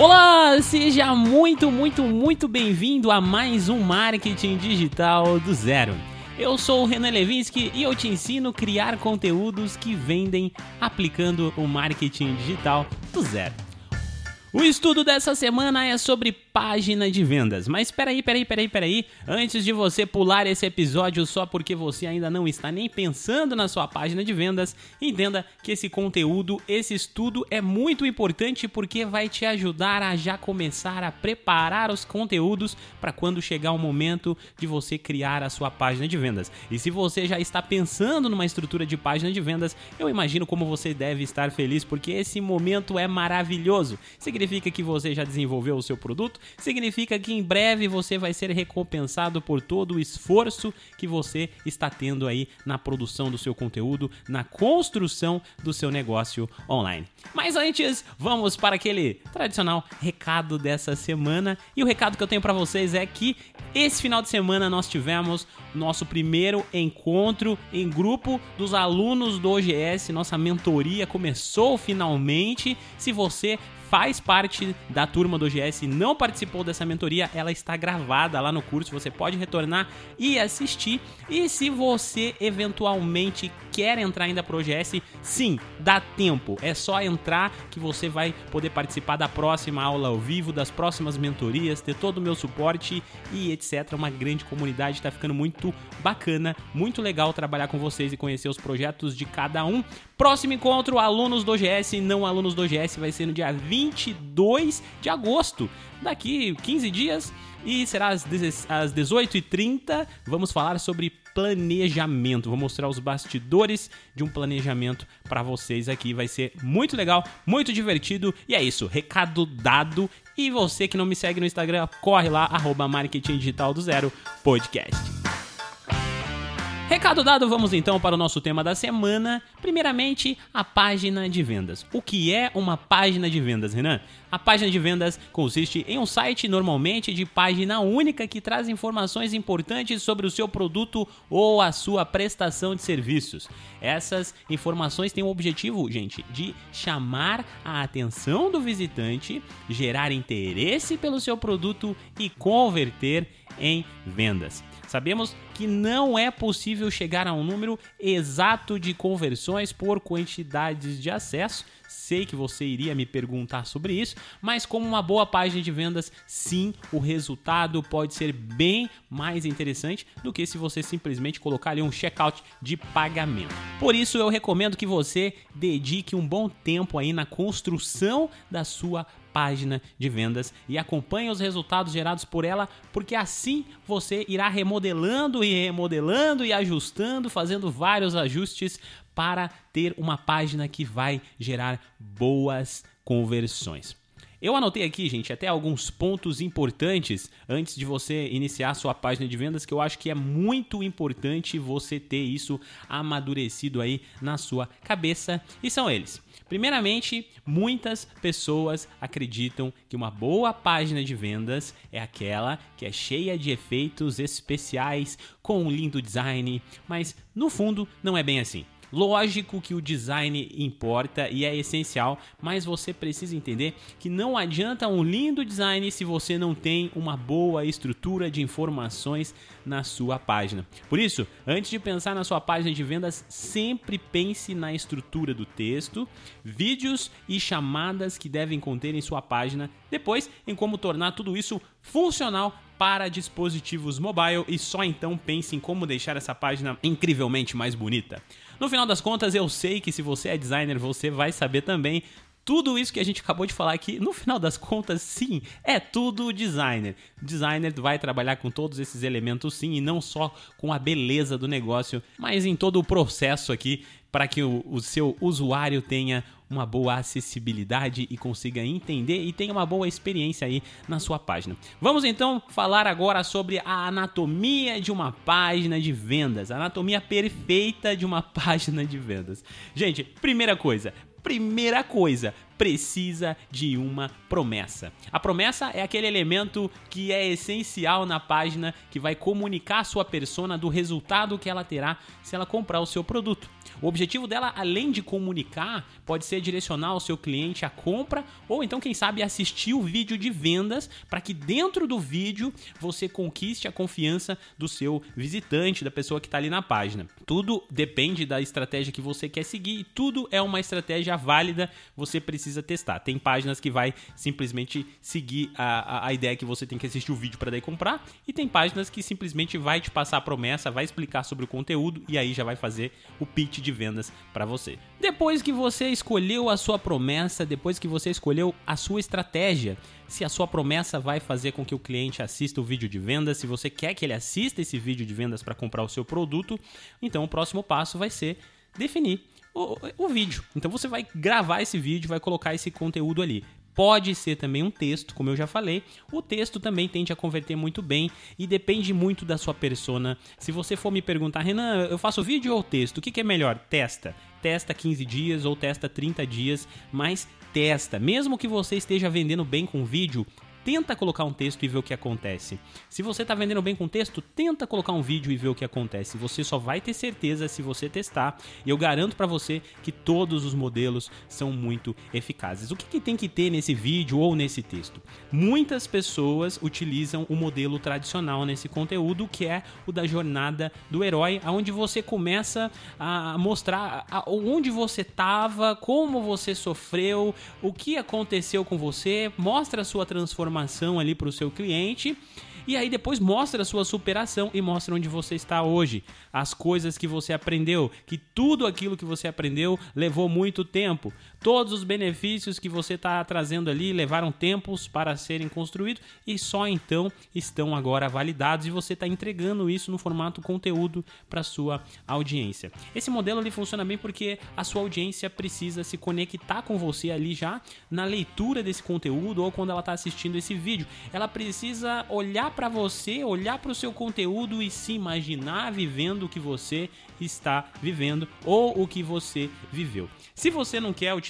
Olá, seja muito, muito, muito bem-vindo a mais um Marketing Digital do Zero. Eu sou o Renan Levinsky e eu te ensino a criar conteúdos que vendem aplicando o marketing digital do zero. O estudo dessa semana é sobre página de vendas. Mas peraí, peraí, peraí, peraí. Antes de você pular esse episódio só porque você ainda não está nem pensando na sua página de vendas, entenda que esse conteúdo, esse estudo é muito importante porque vai te ajudar a já começar a preparar os conteúdos para quando chegar o momento de você criar a sua página de vendas. E se você já está pensando numa estrutura de página de vendas, eu imagino como você deve estar feliz porque esse momento é maravilhoso. Que você já desenvolveu o seu produto, significa que em breve você vai ser recompensado por todo o esforço que você está tendo aí na produção do seu conteúdo, na construção do seu negócio online. Mas antes, vamos para aquele tradicional recado dessa semana. E o recado que eu tenho para vocês é que esse final de semana nós tivemos nosso primeiro encontro em grupo dos alunos do OGS. Nossa mentoria começou finalmente. Se você faz parte da turma do OGS e não participou dessa mentoria, ela está gravada lá no curso, você pode retornar e assistir. E se você eventualmente quer entrar ainda pro OGS, sim, dá tempo. É só entrar que você vai poder participar da próxima aula ao vivo, das próximas mentorias, ter todo o meu suporte e etc. Uma grande comunidade, está ficando muito bacana, muito legal trabalhar com vocês e conhecer os projetos de cada um. Próximo encontro, alunos do OGS, não alunos do OGS, vai ser no dia 22 de agosto, daqui 15 dias, e será às 18h30. Vamos falar sobre planejamento. Vou mostrar os bastidores de um planejamento para vocês aqui. Vai ser muito legal, muito divertido. E é isso, recado dado. E você que não me segue no Instagram, corre lá, arroba Marketing Digital do Zero Podcast. Recado dado, vamos então para o nosso tema da semana. Primeiramente, a página de vendas. O que é uma página de vendas, Renan? A página de vendas consiste em um site normalmente de página única que traz informações importantes sobre o seu produto ou a sua prestação de serviços. Essas informações têm o objetivo, gente, de chamar a atenção do visitante, gerar interesse pelo seu produto e converter em vendas. Sabemos que não é possível chegar a um número exato de conversões por quantidades de acesso. Sei que você iria me perguntar sobre isso, mas como uma boa página de vendas, sim, o resultado pode ser bem mais interessante do que se você simplesmente colocar ali um checkout de pagamento. Por isso eu recomendo que você dedique um bom tempo aí na construção da sua página de vendas e acompanhe os resultados gerados por ela, porque assim você irá remodelando e remodelando e ajustando, fazendo vários ajustes para ter uma página que vai gerar boas conversões. Eu anotei aqui, gente, até alguns pontos importantes antes de você iniciar sua página de vendas que eu acho que é muito importante você ter isso amadurecido aí na sua cabeça. E são eles: Primeiramente, muitas pessoas acreditam que uma boa página de vendas é aquela que é cheia de efeitos especiais, com um lindo design, mas no fundo não é bem assim. Lógico que o design importa e é essencial, mas você precisa entender que não adianta um lindo design se você não tem uma boa estrutura de informações na sua página. Por isso, antes de pensar na sua página de vendas, sempre pense na estrutura do texto, vídeos e chamadas que devem conter em sua página, depois em como tornar tudo isso funcional para dispositivos mobile e só então pense em como deixar essa página incrivelmente mais bonita. No final das contas, eu sei que se você é designer, você vai saber também tudo isso que a gente acabou de falar aqui, no final das contas, sim, é tudo designer. Designer vai trabalhar com todos esses elementos, sim, e não só com a beleza do negócio, mas em todo o processo aqui para que o, o, seu usuário tenha uma boa acessibilidade e consiga entender e tenha uma boa experiência aí na sua página. Vamos então falar agora sobre a anatomia de uma página de vendas, a anatomia perfeita de uma página de vendas. Gente, primeira coisa, primeira coisa, precisa de uma promessa. A promessa é aquele elemento que é essencial na página que vai comunicar a sua persona do resultado que ela terá se ela comprar o seu produto. O objetivo dela, além de comunicar, pode ser direcionar o seu cliente à compra ou então, quem sabe, assistir o vídeo de vendas para que dentro do vídeo você conquiste a confiança do seu visitante, da pessoa que está ali na página. Tudo depende da estratégia que você quer seguir e tudo é uma estratégia válida, você precisa testar. Tem páginas que vai simplesmente seguir a, a, a ideia que você tem que assistir o vídeo para daí comprar e tem páginas que simplesmente vai te passar a promessa, vai explicar sobre o conteúdo e aí já vai fazer o pitch de vendas para você. Depois que você escolheu a sua promessa, depois que você escolheu a sua estratégia, se a sua promessa vai fazer com que o cliente assista o vídeo de vendas, se você quer que ele assista esse vídeo de vendas para comprar o seu produto, então o próximo passo vai ser definir o, o, vídeo. Então você vai gravar esse vídeo, vai colocar esse conteúdo ali. Pode ser também um texto, como eu já falei. O texto também tende a converter muito bem e depende muito da sua persona. Se você for me perguntar, Renan, eu faço vídeo ou texto? O que, que é melhor? Testa. Testa 15 dias ou testa 30 dias, mas testa. Mesmo que você esteja vendendo bem com vídeo, tenta colocar um texto e ver o que acontece. Se você está vendendo bem com texto, tenta colocar um vídeo e ver o que acontece. Você só vai ter certeza se você testar. E eu garanto para você que todos os modelos são muito eficazes. O que, que tem que ter nesse vídeo ou nesse texto? Muitas pessoas utilizam o modelo tradicional nesse conteúdo, que é o da jornada do herói, onde você começa a mostrar onde você estava, como você sofreu, o que aconteceu com você, mostra a sua transformação informação ali para o seu cliente. E aí depois mostra a sua superação e mostra onde você está hoje, as coisas que você aprendeu, que tudo aquilo que você aprendeu levou muito tempo, todos os benefícios que você está trazendo ali levaram tempos para serem construídos e só então estão agora validados e você está entregando isso no formato conteúdo para sua audiência. Esse modelo ali funciona bem porque a sua audiência precisa se conectar com você ali já na leitura desse conteúdo ou quando ela está assistindo esse vídeo. Ela precisa olhar para você, olhar para o seu conteúdo e se imaginar vivendo o que você está vivendo ou o que você viveu. Se você não quer utilizar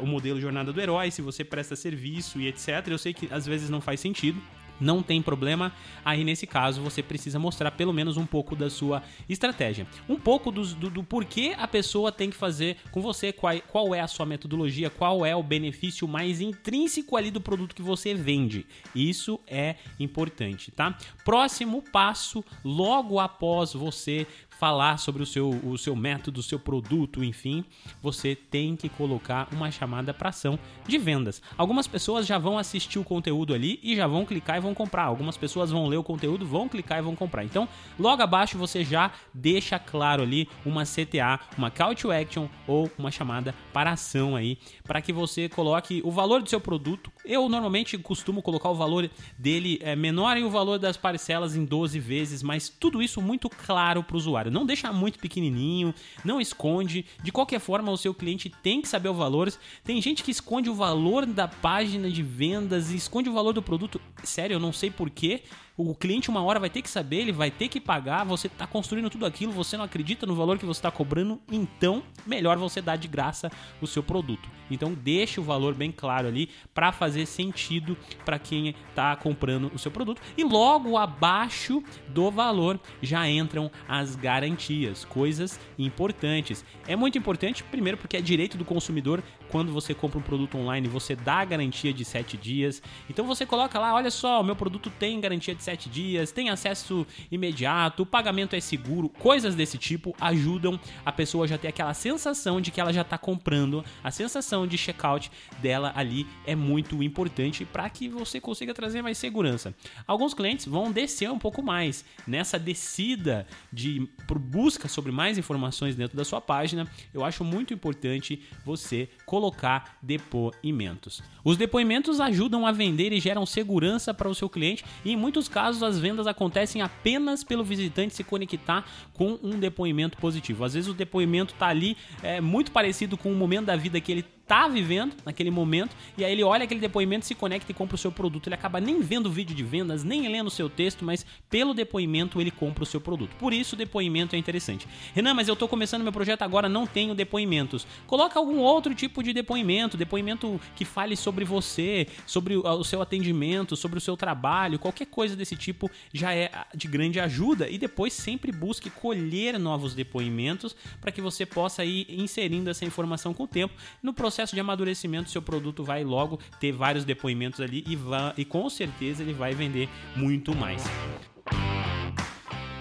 o modelo Jornada do Herói, se você presta serviço e etc., eu sei que às vezes não faz sentido não tem problema. Aí nesse caso você precisa mostrar pelo menos um pouco da sua estratégia, um pouco do, do, do porquê a pessoa tem que fazer com você, qual, qual é a sua metodologia, qual é o benefício mais intrínseco ali do produto que você vende. Isso é importante, tá? Próximo passo, logo após você falar sobre o seu, o seu método, o seu produto, enfim, você tem que colocar uma chamada para ação de vendas. Algumas pessoas já vão assistir o conteúdo ali e já vão clicar e vão comprar. Algumas pessoas vão ler o conteúdo, vão clicar e vão comprar. Então, logo abaixo você já deixa claro ali uma CTA, uma call to action ou uma chamada para ação aí, para que você coloque o valor do seu produto. Eu normalmente costumo colocar o valor dele é, menor e o valor das parcelas em 12 vezes, mas tudo isso muito claro para o usuário. Não deixa muito pequenininho, não esconde. De qualquer forma, o seu cliente tem que saber o valor. Tem gente que esconde o valor da página de vendas esconde o valor do produto. Sério, eu não sei porquê. O cliente uma hora vai ter que saber, ele vai ter que pagar, você está construindo tudo aquilo, você não acredita no valor que você está cobrando, então melhor você dar de graça o seu produto. Então deixe o valor bem claro ali para fazer sentido para quem está comprando o seu produto. E logo abaixo do valor já entram as garantias, coisas importantes. É muito importante, primeiro, porque é direito do consumidor quando você compra um produto online, você dá a garantia de 7 dias. Então você coloca lá, olha só, o meu produto tem garantia de 7 dias, tem acesso imediato, o pagamento é seguro, coisas desse tipo ajudam a pessoa já ter aquela sensação de que ela já está comprando, a sensação de checkout dela ali é muito importante para que você consiga trazer mais segurança. Alguns clientes vão descer um pouco mais nessa descida de busca sobre mais informações dentro da sua página. Eu acho muito importante você colocar depoimentos. Os depoimentos ajudam a vender e geram segurança para o seu cliente e em muitos casos casos, as vendas acontecem apenas pelo visitante se conectar com um depoimento positivo. Às vezes o depoimento está ali é, muito parecido com o momento da vida que ele tá vivendo naquele momento, e aí ele olha aquele depoimento, se conecta e compra o seu produto. Ele acaba nem vendo o vídeo de vendas, nem lendo o seu texto, mas pelo depoimento ele compra o seu produto. Por isso o depoimento é interessante. Renan, mas eu tô começando meu projeto agora, não tenho depoimentos. Coloca algum outro tipo de depoimento, depoimento que fale sobre você, sobre o seu atendimento, sobre o seu trabalho, qualquer coisa desse tipo já é de grande ajuda e depois sempre busque colher novos depoimentos para que você possa ir inserindo essa informação com o tempo. No processo de amadurecimento, seu produto vai logo ter vários depoimentos ali e, e com certeza ele vai vender muito mais.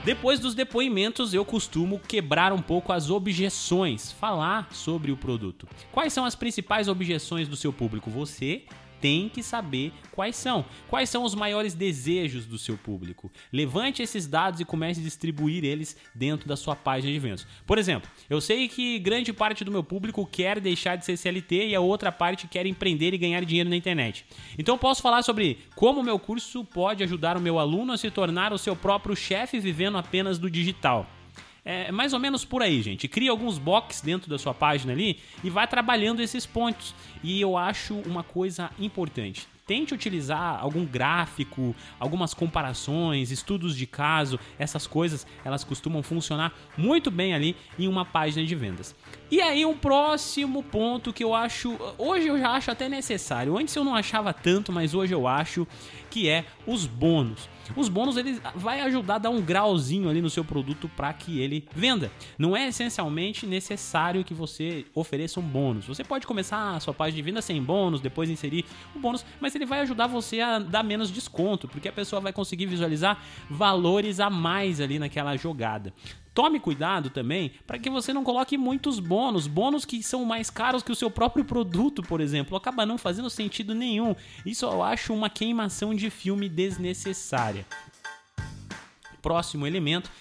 Depois dos depoimentos, eu costumo quebrar um pouco as objeções, falar sobre o produto. Quais são as principais objeções do seu público? Você tem que saber quais são. Quais são os maiores desejos do seu público. Levante esses dados e comece a distribuir eles dentro da sua página de vendas. Por exemplo, eu sei que grande parte do meu público quer deixar de ser CLT e a outra parte quer empreender e ganhar dinheiro na internet. Então posso falar sobre como o meu curso pode ajudar o meu aluno a se tornar o seu próprio chefe vivendo apenas do digital. É mais ou menos por aí, gente. Cria alguns boxes dentro da sua página ali e vai trabalhando esses pontos. E eu acho uma coisa importante tente utilizar algum gráfico, algumas comparações, estudos de caso, essas coisas, elas costumam funcionar muito bem ali em uma página de vendas. E aí um próximo ponto que eu acho, hoje eu já acho até necessário. Antes eu não achava tanto, mas hoje eu acho que é os bônus. Os bônus ele vai ajudar a dar um grauzinho ali no seu produto para que ele venda. Não é essencialmente necessário que você ofereça um bônus. Você pode começar a sua página de venda sem bônus, depois inserir o bônus, mas ele vai ajudar você a dar menos desconto, porque a pessoa vai conseguir visualizar valores a mais ali naquela jogada. Tome cuidado também para que você não coloque muitos bônus, bônus que são mais caros que o seu próprio produto, por exemplo, acaba não fazendo sentido nenhum. Isso eu acho uma queimação de filme desnecessária. Próximo elemento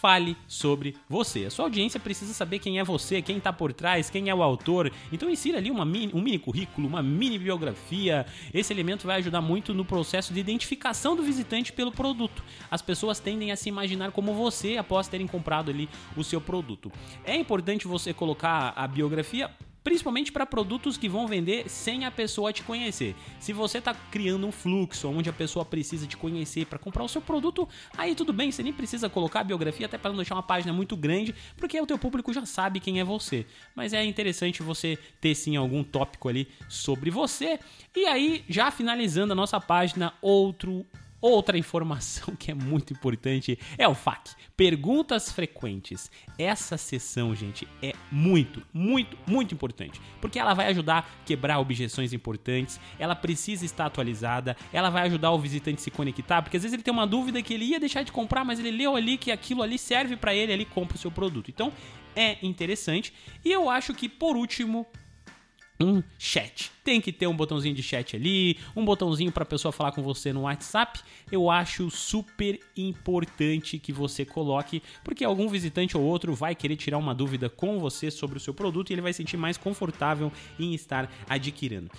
fale sobre você. A sua audiência precisa saber quem é você, quem está por trás, quem é o autor. Então insira ali uma mini, um mini currículo, uma mini biografia. Esse elemento vai ajudar muito no processo de identificação do visitante pelo produto. As pessoas tendem a se imaginar como você após terem comprado ali o seu produto. É importante você colocar a biografia principalmente para produtos que vão vender sem a pessoa te conhecer. Se você está criando um fluxo onde a pessoa precisa te conhecer para comprar o seu produto, aí tudo bem, você nem precisa colocar a biografia até para não deixar uma página muito grande, porque o teu público já sabe quem é você. Mas é interessante você ter sim algum tópico ali sobre você. E aí, já finalizando a nossa página, outro Outra informação que é muito importante é o FAQ, perguntas frequentes. Essa sessão, gente, é muito, muito, muito importante, porque ela vai ajudar a quebrar objeções importantes, ela precisa estar atualizada, ela vai ajudar o visitante a se conectar, porque às vezes ele tem uma dúvida que ele ia deixar de comprar, mas ele leu ali que aquilo ali serve para ele, ele compra o seu produto. Então, é interessante. E eu acho que por último, um chat. Tem que ter um botãozinho de chat ali, um botãozinho para a pessoa falar com você no WhatsApp. Eu acho super importante que você coloque, porque algum visitante ou outro vai querer tirar uma dúvida com você sobre o seu produto e ele vai sentir mais confortável em estar adquirindo.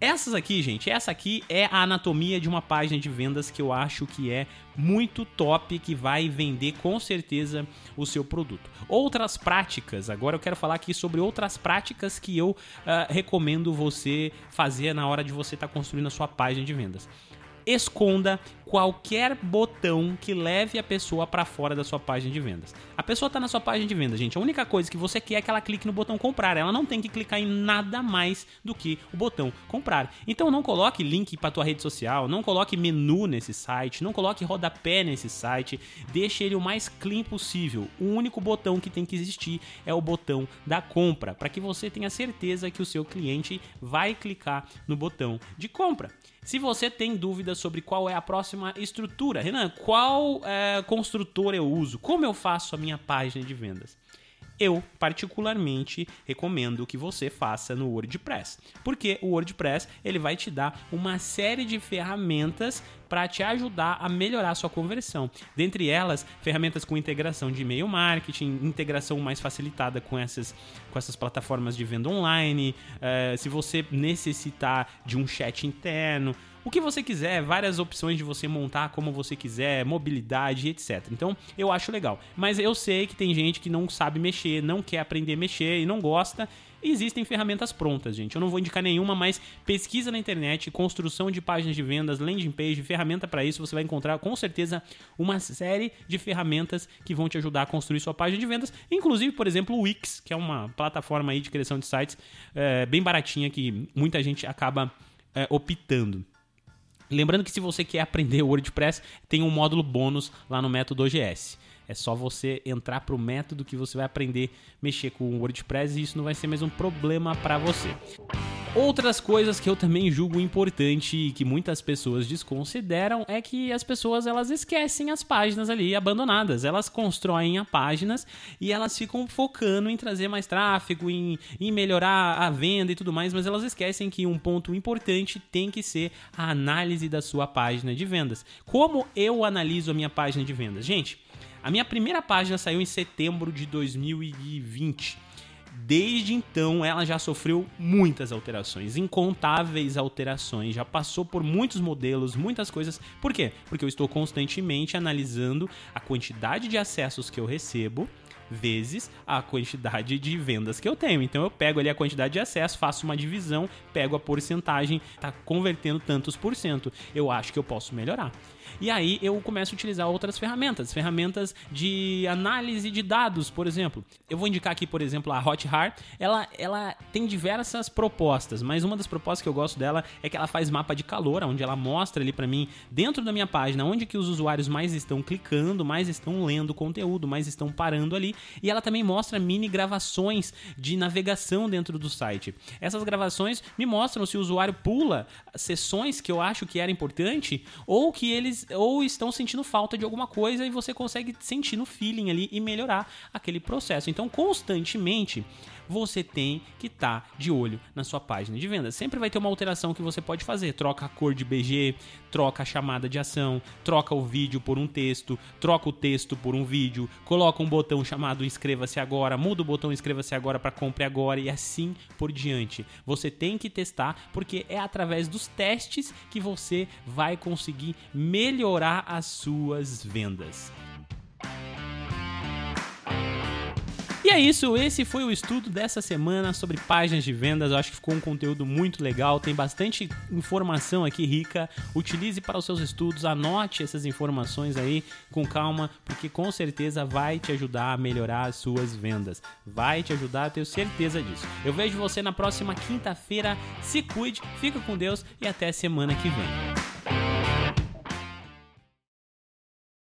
Essas aqui, gente, essa aqui é a anatomia de uma página de vendas que eu acho que é muito top, que vai vender com certeza o seu produto. Outras práticas, agora eu quero falar aqui sobre outras práticas que eu uh, recomendo você fazer na hora de você estar tá construindo a sua página de vendas esconda qualquer botão que leve a pessoa para fora da sua página de vendas. A pessoa está na sua página de vendas, gente. A única coisa que você quer é que ela clique no botão comprar. Ela não tem que clicar em nada mais do que o botão comprar. Então não coloque link para tua rede social, não coloque menu nesse site, não coloque rodapé nesse site. Deixe ele o mais clean possível. O único botão que tem que existir é o botão da compra, para que você tenha certeza que o seu cliente vai clicar no botão de compra. Se você tem dúvidas sobre qual é a próxima estrutura, Renan, qual é, construtor eu uso? Como eu faço a minha página de vendas? eu particularmente recomendo que você faça no WordPress, porque o WordPress ele vai te dar uma série de ferramentas para te ajudar a melhorar a sua conversão. Dentre elas, ferramentas com integração de e-mail marketing, integração mais facilitada com essas, com essas plataformas de venda online. Uh, se você necessitar de um chat interno, o que você quiser, várias opções de você montar como você quiser, mobilidade, etc. Então, eu acho legal. Mas eu sei que tem gente que não sabe mexer, não quer aprender a mexer e não gosta. existem ferramentas prontas, gente. Eu não vou indicar nenhuma, mas pesquisa na internet, construção de páginas de vendas, landing page, ferramenta para isso, você vai encontrar com certeza uma série de ferramentas que vão te ajudar a construir sua página de vendas, inclusive, por exemplo, o Wix, que é uma plataforma aí de criação de sites é, bem baratinha que muita gente acaba é, optando. Lembrando que se você quer aprender WordPress, tem um módulo bônus lá no método OGS. É só você entrar para o método que você vai aprender mexer com o WordPress e isso não vai ser mais um problema para você. Outras coisas que eu também julgo importante e que muitas pessoas desconsideram é que as pessoas elas esquecem as páginas ali abandonadas. Elas constroem a páginas e elas ficam focando em trazer mais tráfego, em, em melhorar a venda e tudo mais, mas elas esquecem que um ponto importante tem que ser a análise da sua página de vendas. Como eu analiso a minha página de vendas? Gente, a minha primeira página saiu em setembro de 2020. Desde então, ela já sofreu muitas alterações, incontáveis alterações, já passou por muitos modelos, muitas coisas. Por quê? Porque eu estou constantemente analisando a quantidade de acessos que eu recebo vezes a quantidade de vendas que eu tenho. Então eu pego ali a quantidade de acesso, faço uma divisão, pego a porcentagem, tá convertendo tantos por cento. Eu acho que eu posso melhorar. E aí eu começo a utilizar outras ferramentas, ferramentas de análise de dados, por exemplo. Eu vou indicar aqui, por exemplo, a Hotjar. Ela, ela tem diversas propostas, mas uma das propostas que eu gosto dela é que ela faz mapa de calor, onde ela mostra ali para mim, dentro da minha página, onde que os usuários mais estão clicando, mais estão lendo conteúdo, mais estão parando ali. E ela também mostra mini gravações de navegação dentro do site. Essas gravações me mostram se o usuário pula sessões que eu acho que era importante ou que eles ou estão sentindo falta de alguma coisa e você consegue sentir no feeling ali e melhorar aquele processo. Então, constantemente você tem que estar tá de olho na sua página de venda. Sempre vai ter uma alteração que você pode fazer. Troca a cor de BG, troca a chamada de ação, troca o vídeo por um texto, troca o texto por um vídeo, coloca um botão chamado inscreva-se agora, muda o botão inscreva-se agora para compre agora e assim por diante. Você tem que testar porque é através dos testes que você vai conseguir melhorar as suas vendas. E é isso, esse foi o estudo dessa semana sobre páginas de vendas. Eu acho que ficou um conteúdo muito legal, tem bastante informação aqui rica. Utilize para os seus estudos, anote essas informações aí com calma, porque com certeza vai te ajudar a melhorar as suas vendas. Vai te ajudar, tenho certeza disso. Eu vejo você na próxima quinta-feira. Se cuide, fica com Deus e até semana que vem.